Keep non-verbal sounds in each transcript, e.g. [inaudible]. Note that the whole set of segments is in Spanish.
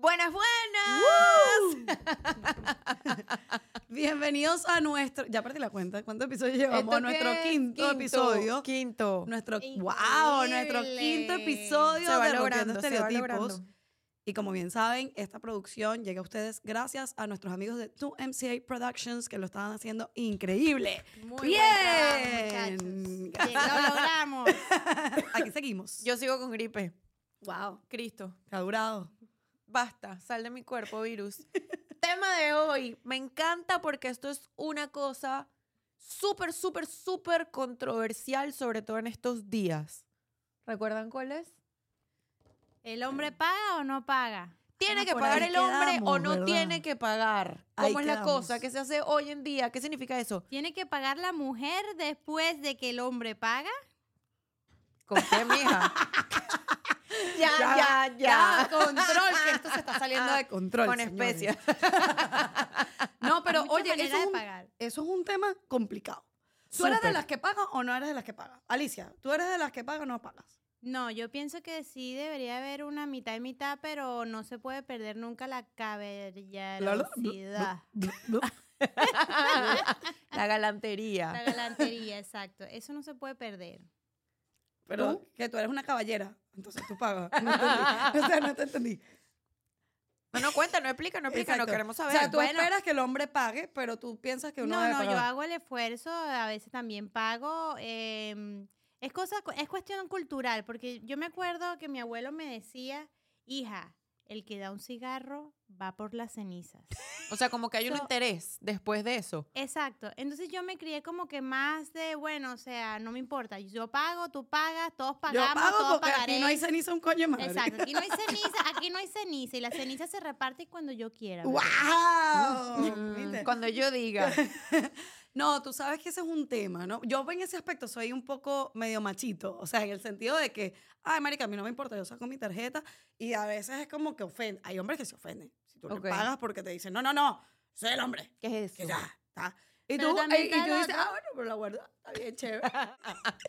Buenas, buenas. [laughs] Bienvenidos a nuestro. Ya perdí la cuenta. ¿Cuántos episodios llevamos? ¿Esto A nuestro quinto, episodio. Quinto. Nuestro, Increíble. wow, nuestro quinto episodio Se va de logrando, se va Estereotipos. logrando. Y como bien saben, esta producción llega a ustedes gracias a nuestros amigos de 2MCA Productions que lo estaban haciendo increíble. Muy bien. buen trabajo, muchachos. Sí, lo logramos. [laughs] Aquí seguimos. Yo sigo con gripe. wow, Cristo. ha durado. Basta, sal de mi cuerpo, virus. [laughs] Tema de hoy. Me encanta porque esto es una cosa súper, súper, súper controversial, sobre todo en estos días. ¿Recuerdan cuál es? ¿El hombre paga o no paga? ¿Tiene Ah, que pagar el hombre o no ¿verdad? tiene que pagar? ¿Cómo Ahí es la cosa? ¿Qué se hace hoy en día? ¿Qué significa eso? ¿Tiene que pagar la mujer después de que el hombre paga? ¿Con qué, mija? [laughs] [laughs] ya, ya, ya. Control, que esto se está saliendo de control. Con especias. [laughs] No, pero oye, eso es, de un, pagar. eso es un tema complicado. ¿Tú eres de las que pagan o no eres de las que pagan? Alicia, ¿tú eres de las que pagan o no pagas? No, yo pienso que sí debería haber una mitad y mitad, pero no se puede perder nunca la caballerosidad. [laughs] La galantería. La galantería, exacto. Eso no se puede perder. Pero que tú eres una caballera, entonces tú pagas. No entendí. [laughs] O sea, no te entendí. No, no, cuenta, no explica, no explica, no Exacto. queremos O saber. sea, tú Bueno. esperas que el hombre pague, pero tú piensas que uno No, debe no, yo pagar. hago el esfuerzo, a veces también pago. em, es cosa, es cuestión cultural, porque yo me acuerdo que mi abuelo me decía, hija, el que da un cigarro va por las cenizas. O sea, como que hay un interés después de eso. Exacto. Entonces yo me crié como que más de, bueno, o sea, no me importa. Yo pago, tú pagas, todos Yo pagamos, pago todos porque aquí no hay ceniza un coño madre. Exacto. Aquí no hay [laughs] ceniza, aquí no hay ceniza. Y la ceniza se reparte cuando yo quiera. ¡Wow! Mm. [laughs] Cuando yo diga. [laughs] No, tú sabes que ese es un tema, ¿no? Yo en ese aspecto soy un poco medio machito, o sea, en el sentido de que, ay, marica, a mí no me importa, yo saco mi tarjeta y a veces es como que ofende. Hay hombres que se ofenden. Si tú Ok. le pagas porque te dicen, no, no, no, soy el hombre, ¿Qué es que eso? ya, está. Y Pero tú, también y, y tú dices, ah, bueno, pero la guarda, está bien chévere. [laughs]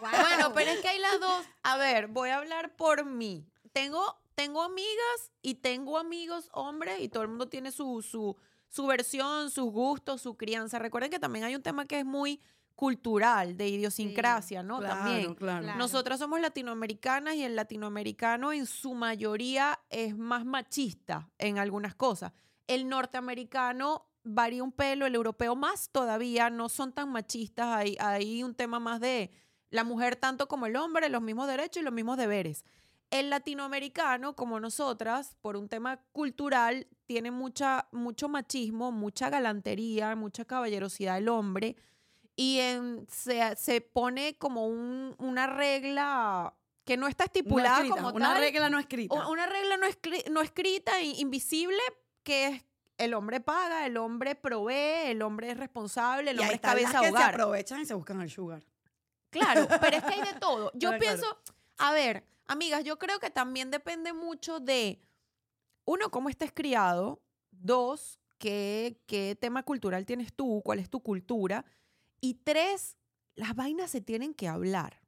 Bueno, [laughs] pero es que hay las dos. A ver, voy a hablar por mí. Tengo, tengo amigas y tengo amigos hombres y todo el mundo tiene su, su, su versión, sus gustos, su crianza. Recuerden que también hay un tema que es muy cultural, de idiosincrasia, ¿no? claro, también. claro. Claro. Nosotras somos latinoamericanas y el latinoamericano en su mayoría es más machista en algunas cosas. El norteamericano varía un pelo, el europeo más todavía, no son tan machistas, hay, hay un tema más de la mujer tanto como el hombre, los mismos derechos y los mismos deberes. El latinoamericano, como nosotras, por un tema cultural, tiene mucha, mucho machismo, mucha galantería, mucha caballerosidad del hombre y en- se, se pone como un- una regla que no está No estipulada escrita, como una tal. regla no escrita. Una regla no, escri- no escrita, invisible, que es el hombre paga, el hombre provee, el hombre es responsable, el y hombre es están las cabeza que se aprovechan y se buscan al sugar. Claro, pero es que hay de [laughs] todo. Yo claro. pienso, a ver, amigas, yo creo que también depende mucho de, uno, cómo estés criado, dos, qué, qué tema cultural tienes tú, cuál es tu cultura, y tres, las vainas se tienen que hablar.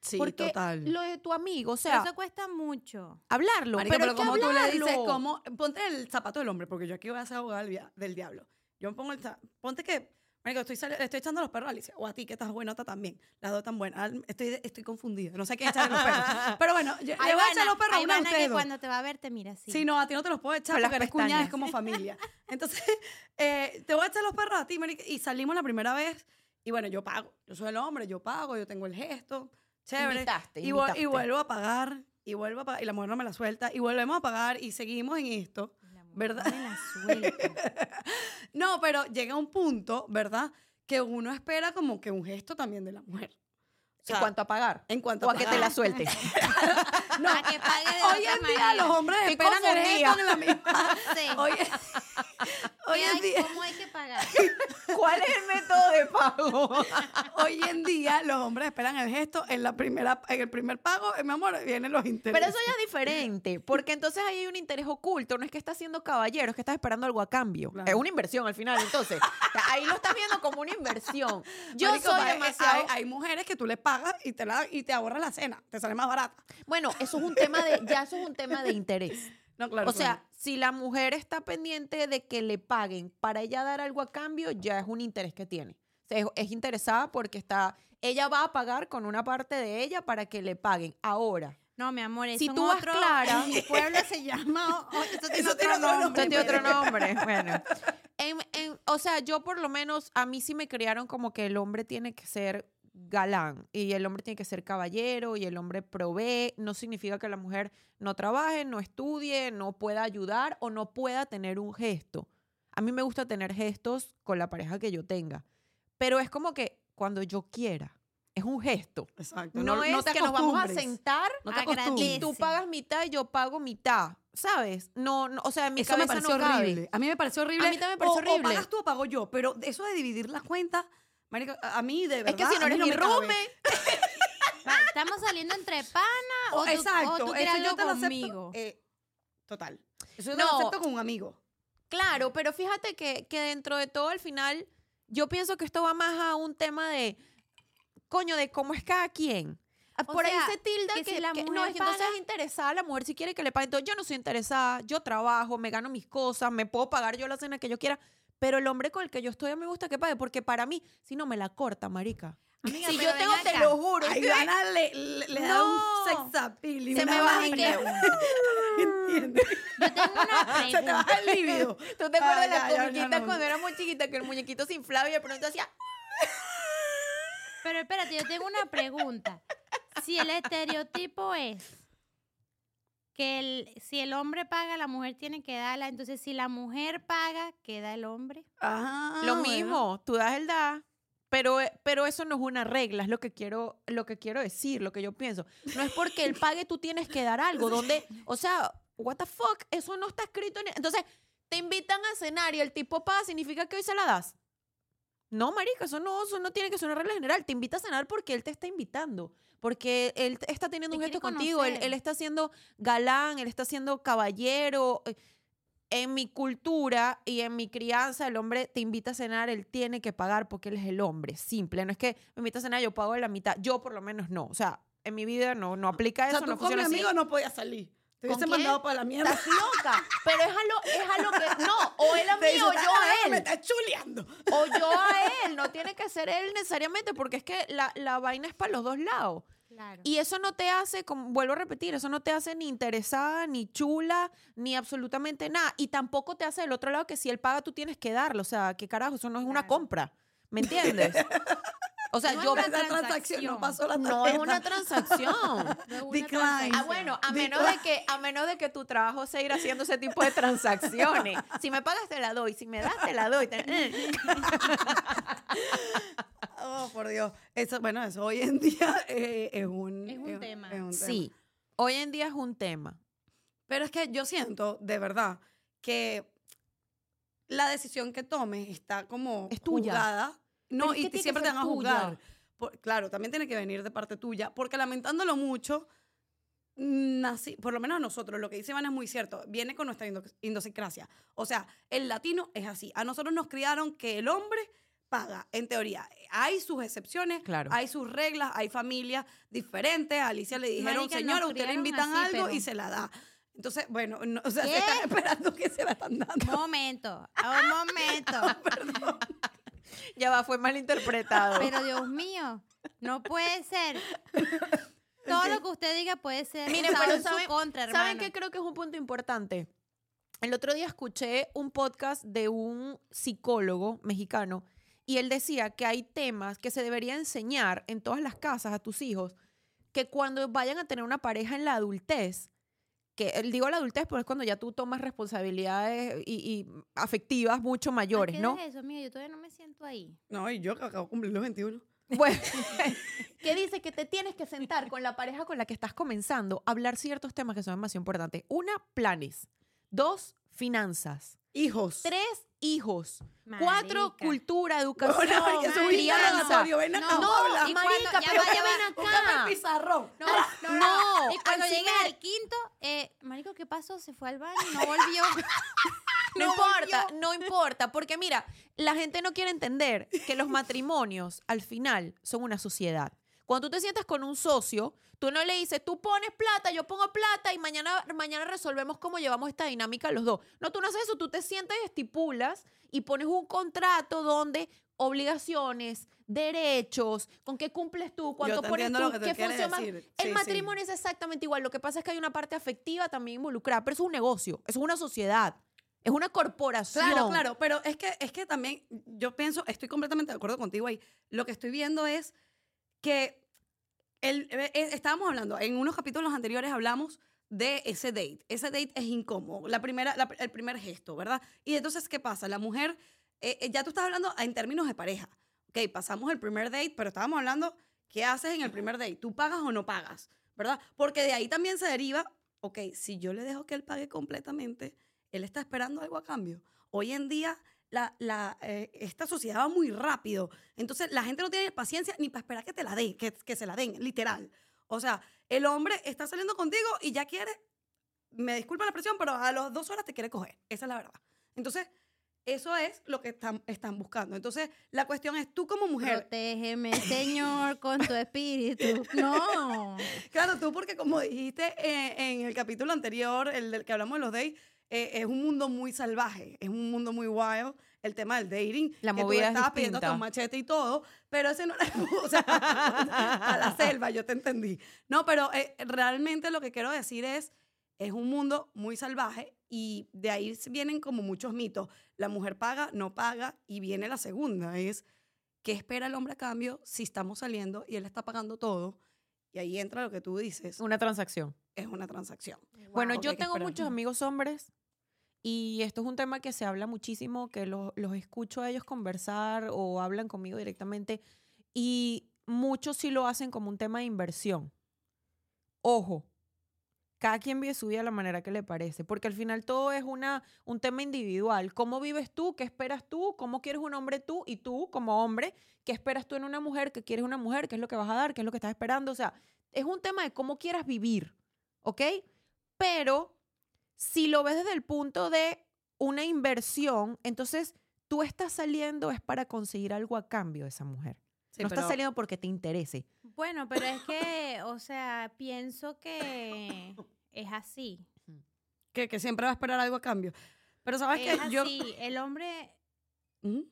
Sí, Porque total. lo de tu amigo, o Pero sea, eso cuesta mucho. hablarlo, Marica, pero, pero, como tú le dices, como, ponte el zapato del hombre, porque yo aquí voy a ser abogada del, dia- del diablo. Yo me pongo el za- ponte que, marico, estoy, le estoy echando los perros a Alicia, o a ti que estás buenota también, las dos tan buenas. Al- Estoy, estoy confundida, no sé a quién echarle los perros. [laughs] Pero bueno, yo, le voy a echar los perros a una de que ustedes dos. cuando te va a ver te mira así. Sí, no, a ti no te los puedo echar Con las porque eres cuñada, es como familia. Entonces, [laughs] eh, te voy a echar los perros a ti, marica, y salimos la primera vez, y bueno, yo pago. Yo soy el hombre, yo pago, yo tengo el gesto, chévere. Invitaste, Y, vu- invitaste. y vuelvo a pagar, y vuelvo a pagar, y la mujer no me la suelta, y volvemos a pagar, y seguimos en esto. ¿Verdad? no me la suelta. [laughs] No, pero llega un punto, ¿verdad? Que uno espera como que un gesto también de la mujer. Sea, en cuanto a pagar. en cuanto o a que te la suelte. [laughs] [laughs] No, A que pague de hoy en día manera. los hombres esperan el gesto confundida. en la misma. [laughs] Sí. Hoy, hoy ¿Qué en día, ¿Cómo hay que pagar? ¿Cuál es el método de pago? hoy en día los hombres esperan el gesto en la primera, en el primer pago, eh, mi amor, vienen los intereses. Pero eso ya es diferente, porque entonces ahí hay un interés oculto, no es que estás siendo caballero, es que estás esperando algo a cambio. Claro. Es una inversión al final, entonces. Ahí lo estás viendo como una inversión. Yo Marico, soy eh, demasiado... Hay, hay mujeres que tú le pagas y te, la, y te ahorras la cena, te sale más barata. Bueno, eso es un tema de... Ya eso es un tema de interés. [laughs] No, claro. o sea, si la mujer está pendiente de que le paguen para ella dar algo a cambio, ya es un interés que tiene. O sea, es, es interesada porque está, ella va a pagar con una parte de ella para que le paguen. Ahora, No, mi amor, es Si tú vas otro, clara- en mi pueblo se llama, o- esto tiene Eso otro tiene otro nombre. nombre. esto tiene otro nombre. Bueno, En- en- o sea, yo por lo menos, a mí sí me criaron como que el hombre tiene que ser galán y el hombre tiene que ser caballero y el hombre provee. No significa que la mujer no trabaje, no estudie, no pueda ayudar o no pueda tener un gesto. A mí me gusta tener gestos con la pareja que yo tenga, pero es como que cuando yo quiera, es un gesto. Exacto. No, es te que nos vamos a sentar No te y tú pagas mitad y yo pago mitad, ¿sabes? No, no o sea, en mi Eso me cabeza pareció no cabe. horrible. A mí me pareció horrible. A mí también me pareció O- horrible. O pagas tú o pago yo. Pero eso de dividir las cuentas, marica, a a mí de verdad. Es que si no eres mi me cabe. roommate, Va, Estamos saliendo entre pana o, O- tú, exacto. o tú eso quieres yo te lo conmigo. acepto. eh, total. Eso yo te No. lo acepto con un amigo. claro, pero fíjate que, que dentro de todo al final, yo pienso que esto va más a un tema de, coño, de cómo es cada quien. Ah, O Por ahí sea, se tilda que que, si la que- no, mujer es que entonces es interesada la mujer si quiere que le paguen. Entonces yo no soy interesada, yo trabajo, me gano mis cosas, me puedo pagar yo la cena que yo quiera, pero el hombre con el que yo estoy a mí me gusta que pague, porque para mí, si no me la corta, marica. Amiga, si yo tengo, ven te acá. lo juro. Ay, Ivana le, le, le da un sex appeal. y Se me baja vaina. que- [laughs] ¿Entiendes? Yo tengo una [laughs] Se te pregunta. baja el líbido. [laughs] ¿Tú te acuerdas de la ya, ya, comiquita no, no. cuando era muy chiquita que el muñequito se inflaba y de pronto hacía... Pero espérate, yo tengo una pregunta. Si el estereotipo es que el, si el hombre paga, la mujer tiene que darla, entonces si la mujer paga, queda el hombre. Ah, Lo bueno. mismo, tú das el da, pero, eh, pero eso no es una regla, es lo que quiero, lo que quiero decir, lo que yo pienso. No es porque él pague, tú tienes que dar algo, donde, o sea, what the fuck, eso no está escrito en... Entonces, te invitan a cenar y el tipo paga, ¿significa que hoy se la das? No, marica, eso no, eso no tiene que ser una regla general. Te invita a cenar porque él te está invitando. Porque él está teniendo Te un gesto contigo. Él, está siendo galán, él está siendo caballero. Eh, En mi cultura y en mi crianza, el hombre te invita a cenar, él tiene que pagar porque él es el hombre. Simple. No es que me invita a cenar, yo pago la mitad. Yo, por lo menos, no. O sea, en mi vida no, no aplica O eso, sea, tú no con mi así. amigo no podías salir. Te ¿Con hubiese mandado para la mierda. Estás loca. Pero es a lo, es a lo que. No, o él a [laughs] mí o "Ah, yo a Me él. estás chuleando. O yo a [laughs] él. No tiene que ser él necesariamente, porque es que la, la vaina es para los dos lados. Claro. Y eso no te hace, como vuelvo a repetir, eso no te hace ni interesada, ni chula, ni absolutamente nada. Y tampoco te hace del otro lado que si él paga, tú tienes que darlo. O sea, ¿qué carajo? Eso no es una compra. ¿Me entiendes? [laughs] O sea, No es yo. una La transacción no transacción. pasó la No es una transacción. [laughs] No es una Decline. transacción. Ah, bueno, a menos, de que, a menos de que tu trabajo sea ir haciendo ese tipo de transacciones. [laughs] Si me pagas, te la doy. Si me das, te la doy. [laughs] Oh, por Dios. Eso, bueno, eso hoy en día eh, es un, Es un tema. es un tema. Sí, hoy en día es un tema. Pero es que yo siento, de verdad, que la decisión que tomes está como Es tuya. juzgada. No, y siempre te van a juzgar. Por- claro, también tiene que venir de parte tuya, porque lamentándolo mucho, nací, por lo menos a nosotros, lo que dice Iván es muy cierto, viene con nuestra idiosincrasia. O sea, el latino es así. A nosotros nos criaron que el hombre paga, en teoría. Hay sus excepciones, Claro. hay sus reglas, hay familias diferentes. A Alicia le dijeron, señora, usted le invitan así, algo pero- y se la da. Entonces, bueno, no, o sea, se ¿Qué? están esperando que se la están dando. Momento, un momento. [laughs] [laughs] Ya va, fue malinterpretado. Pero Dios mío, no puede ser. [laughs] Todo lo que usted diga puede ser Miren, usado pero en su ¿saben- contra, hermano. ¿Saben qué creo que es un punto importante? El otro día escuché un podcast de un psicólogo mexicano y él decía que hay temas que se debería enseñar en todas las casas a tus hijos, que cuando vayan a tener una pareja en la adultez, que digo la adultez, pero es cuando ya tú tomas responsabilidades y, y afectivas mucho ¿A mayores, qué ¿no? es eso, amiga? Yo todavía no me siento ahí. No, y yo que acabo de cumplir los 21. Bueno, [laughs] que dice que te tienes que sentar con la pareja con la que estás comenzando a hablar ciertos temas que son demasiado importantes. Una, planes. Dos, finanzas. Hijos. Tres, hijos. Cuatro, Marica. cultura, educación, marica, un crianza. interrogatorio, ven acá, No, hablar. y marica, cuando- pero ya ven acá. el pizarrón. No, No, no. Y cuando me- al quinto, eh, marico, ¿qué pasó? Se fue al baño y no volvió. [laughs] No, No importa, volvió. no importa, porque mira, la gente no quiere entender que los matrimonios al final son una sociedad. Cuando tú te sientas con un socio, tú no le dices, tú pones plata, yo pongo plata y mañana, mañana resolvemos cómo llevamos esta dinámica los dos. No, tú no haces eso, tú te sientas y estipulas y pones un contrato donde obligaciones, derechos, con qué cumples tú, cuánto pones tú, qué funciona. El Sí, sí. matrimonio es exactamente igual. Lo que pasa es que hay una parte afectiva también involucrada, pero es un negocio, es una sociedad, es una corporación. Claro, claro, pero es que, es que también yo pienso, estoy completamente de acuerdo contigo ahí. Lo que estoy viendo es que el, eh, eh, estábamos hablando, en unos capítulos anteriores hablamos de ese date. Ese date es incómodo, la primera, el primer gesto, ¿verdad? Y entonces, ¿qué pasa? La mujer, eh, ya tú estás hablando en términos de pareja. Ok, pasamos el primer date, pero estábamos hablando, ¿qué haces en el primer date? ¿Tú pagas o no pagas? ¿Verdad? Porque de ahí también se deriva, ok, si yo le dejo que él pague completamente, él está esperando algo a cambio. Hoy en día, la, la, eh, esta sociedad va muy rápido. Entonces, la gente no tiene paciencia ni para esperar que te la den, que, que se la den, literal. O sea, el hombre está saliendo contigo y ya quiere, me disculpa la expresión, pero a las dos horas te quiere coger. Esa es la verdad. Entonces, eso es lo que están, están buscando. Entonces, la cuestión es, tú como mujer, Protégeme, Señor, con tu espíritu. No. [laughs] Claro, tú porque como dijiste eh, en el capítulo anterior, el del que hablamos de los dates, eh, es un mundo muy salvaje, es un mundo muy wild, el tema del dating. La que tú movida es estabas pidiendo hasta un machete y todo, pero ese no era, [laughs] o sea, a la selva, yo te entendí. No, pero eh, realmente lo que quiero decir es, es un mundo muy salvaje y de ahí vienen como muchos mitos. La mujer paga, no paga, y viene la segunda, es, ¿qué espera el hombre a cambio si estamos saliendo y él está pagando todo? Y ahí entra lo que tú dices, Una transacción. es una transacción. Bueno, Ok, yo tengo muchos amigos hombres y esto es un tema que se habla muchísimo, que lo- los escucho a ellos conversar o hablan conmigo directamente y muchos sí lo hacen como un tema de inversión. Ojo, cada quien vive su vida de la manera que le parece, porque al final todo es una, un tema individual. ¿Cómo vives tú? ¿Qué esperas tú? ¿Cómo quieres un hombre tú? Y tú, como hombre, ¿qué esperas tú en una mujer? ¿Qué quieres una mujer? ¿Qué es lo que vas a dar? ¿Qué es lo que estás esperando? O sea, es un tema de cómo quieras vivir, ¿ok? Pero si lo ves desde el punto de una inversión, entonces tú estás saliendo es para conseguir algo a cambio de esa mujer. Sí, no pero- estás saliendo porque te interese. Bueno, pero es que, o sea, pienso que es así. que, que siempre va a esperar algo a cambio. Pero sabes Es que yo... El hombre, Ujú.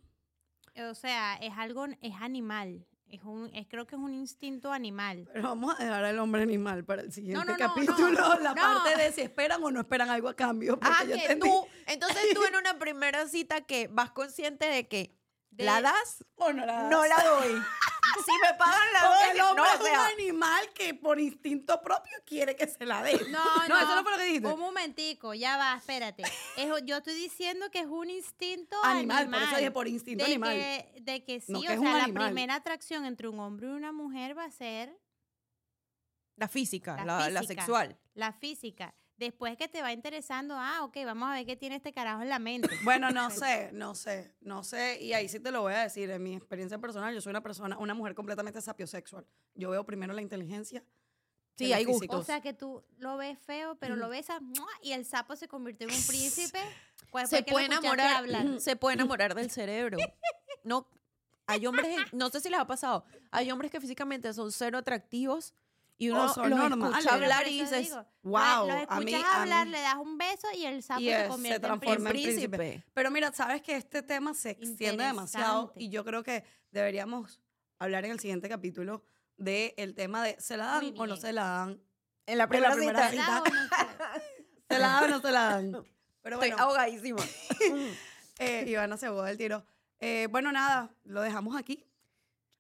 o sea, es algo, es animal. Es un, es, creo que es un instinto animal. Pero vamos a dejar al hombre animal para el siguiente no, no, capítulo, no, la no. parte de si esperan o no esperan algo a cambio. Ah, yo que entendí- tú, entonces tú en una primera cita que vas consciente de que De- la das, o no la no das. la doy. [laughs] si me pagan la doy, el no, hombre o es un animal que por instinto propio quiere que se la dé. No, No, no. eso no fue lo que dijiste. Un momentico, ya va, espérate. Es- yo estoy diciendo que es un instinto Animal, animal. por eso dije por instinto de animal. Que, de que sí, No, o sea, la animal. primera atracción entre un hombre y una mujer va a ser la física, La la, la física. sexual. la física. Después que te va interesando, ah, ok, vamos a ver qué tiene este carajo en la mente. Bueno, no [laughs] sé, no sé, no sé. Y ahí sí te lo voy a decir. En mi experiencia personal, yo soy una persona, una mujer completamente sapiosexual. Yo veo primero la inteligencia. Sí, hay gustos. O sea que tú lo ves feo, pero lo besas y el sapo se convirtió en un [laughs] príncipe. Pues se puede enamorar, hablar. [laughs] se puede enamorar del cerebro. No, hay hombres, no sé si les ha pasado, hay hombres que físicamente son cero atractivos y uno son los normales. escucha hablar y dices, digo, "Wow, Los a mí- escuchas a hablar, mí". le das un beso y el sapo Y se es- se convierte en transforma príncipe. en príncipe. Pero mira, sabes que este tema se extiende demasiado y yo creo que deberíamos hablar en el siguiente capítulo del el tema de ¿se la dan o no se la dan? en la En la primera primera cita, cita. ¿Se la dan o no se la dan? Pero estoy bueno, ahogadísima. [laughs] eh, Ivana se ahogó del tiro. Eh, bueno, nada, lo dejamos aquí.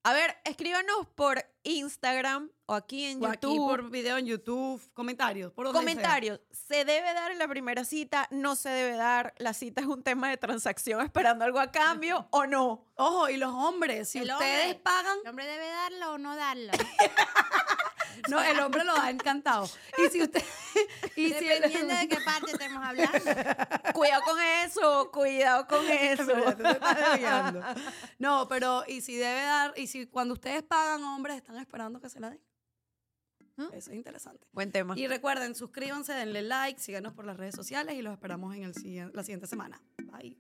A ver, escríbanos por Instagram o aquí en O aquí YouTube. por video en YouTube, comentarios. Por donde sea. Comentarios, ¿se debe dar en la primera cita? ¿No se debe dar? ¿La cita es un tema de transacción esperando algo a cambio o no? Ojo, y los hombres, si El ustedes hombre. pagan, ¿El hombre debe darlo o no darlo? [laughs] no, el hombre lo da encantado. Y si usted, [laughs] y si el- Dependiendo de qué [laughs] parte estemos hablando. Cuidado con eso, cuidado con eso. No, pero y si debe dar, y si cuando ustedes pagan, hombres, están esperando que se la den. ¿Ah? Eso es interesante. Buen tema. Y recuerden, suscríbanse, denle like, síganos por las redes sociales y los esperamos en el, la siguiente semana. Bye.